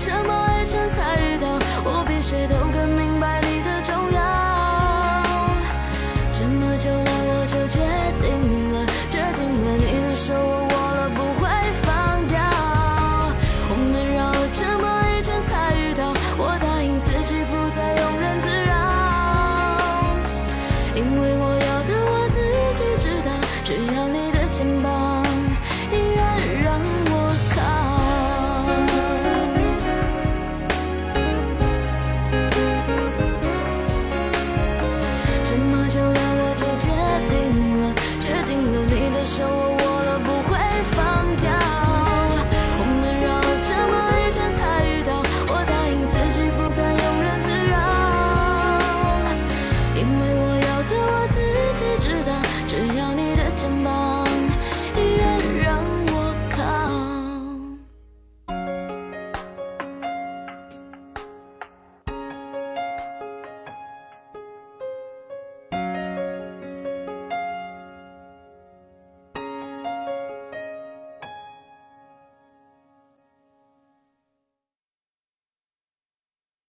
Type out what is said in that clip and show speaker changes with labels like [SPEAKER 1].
[SPEAKER 1] 沉默。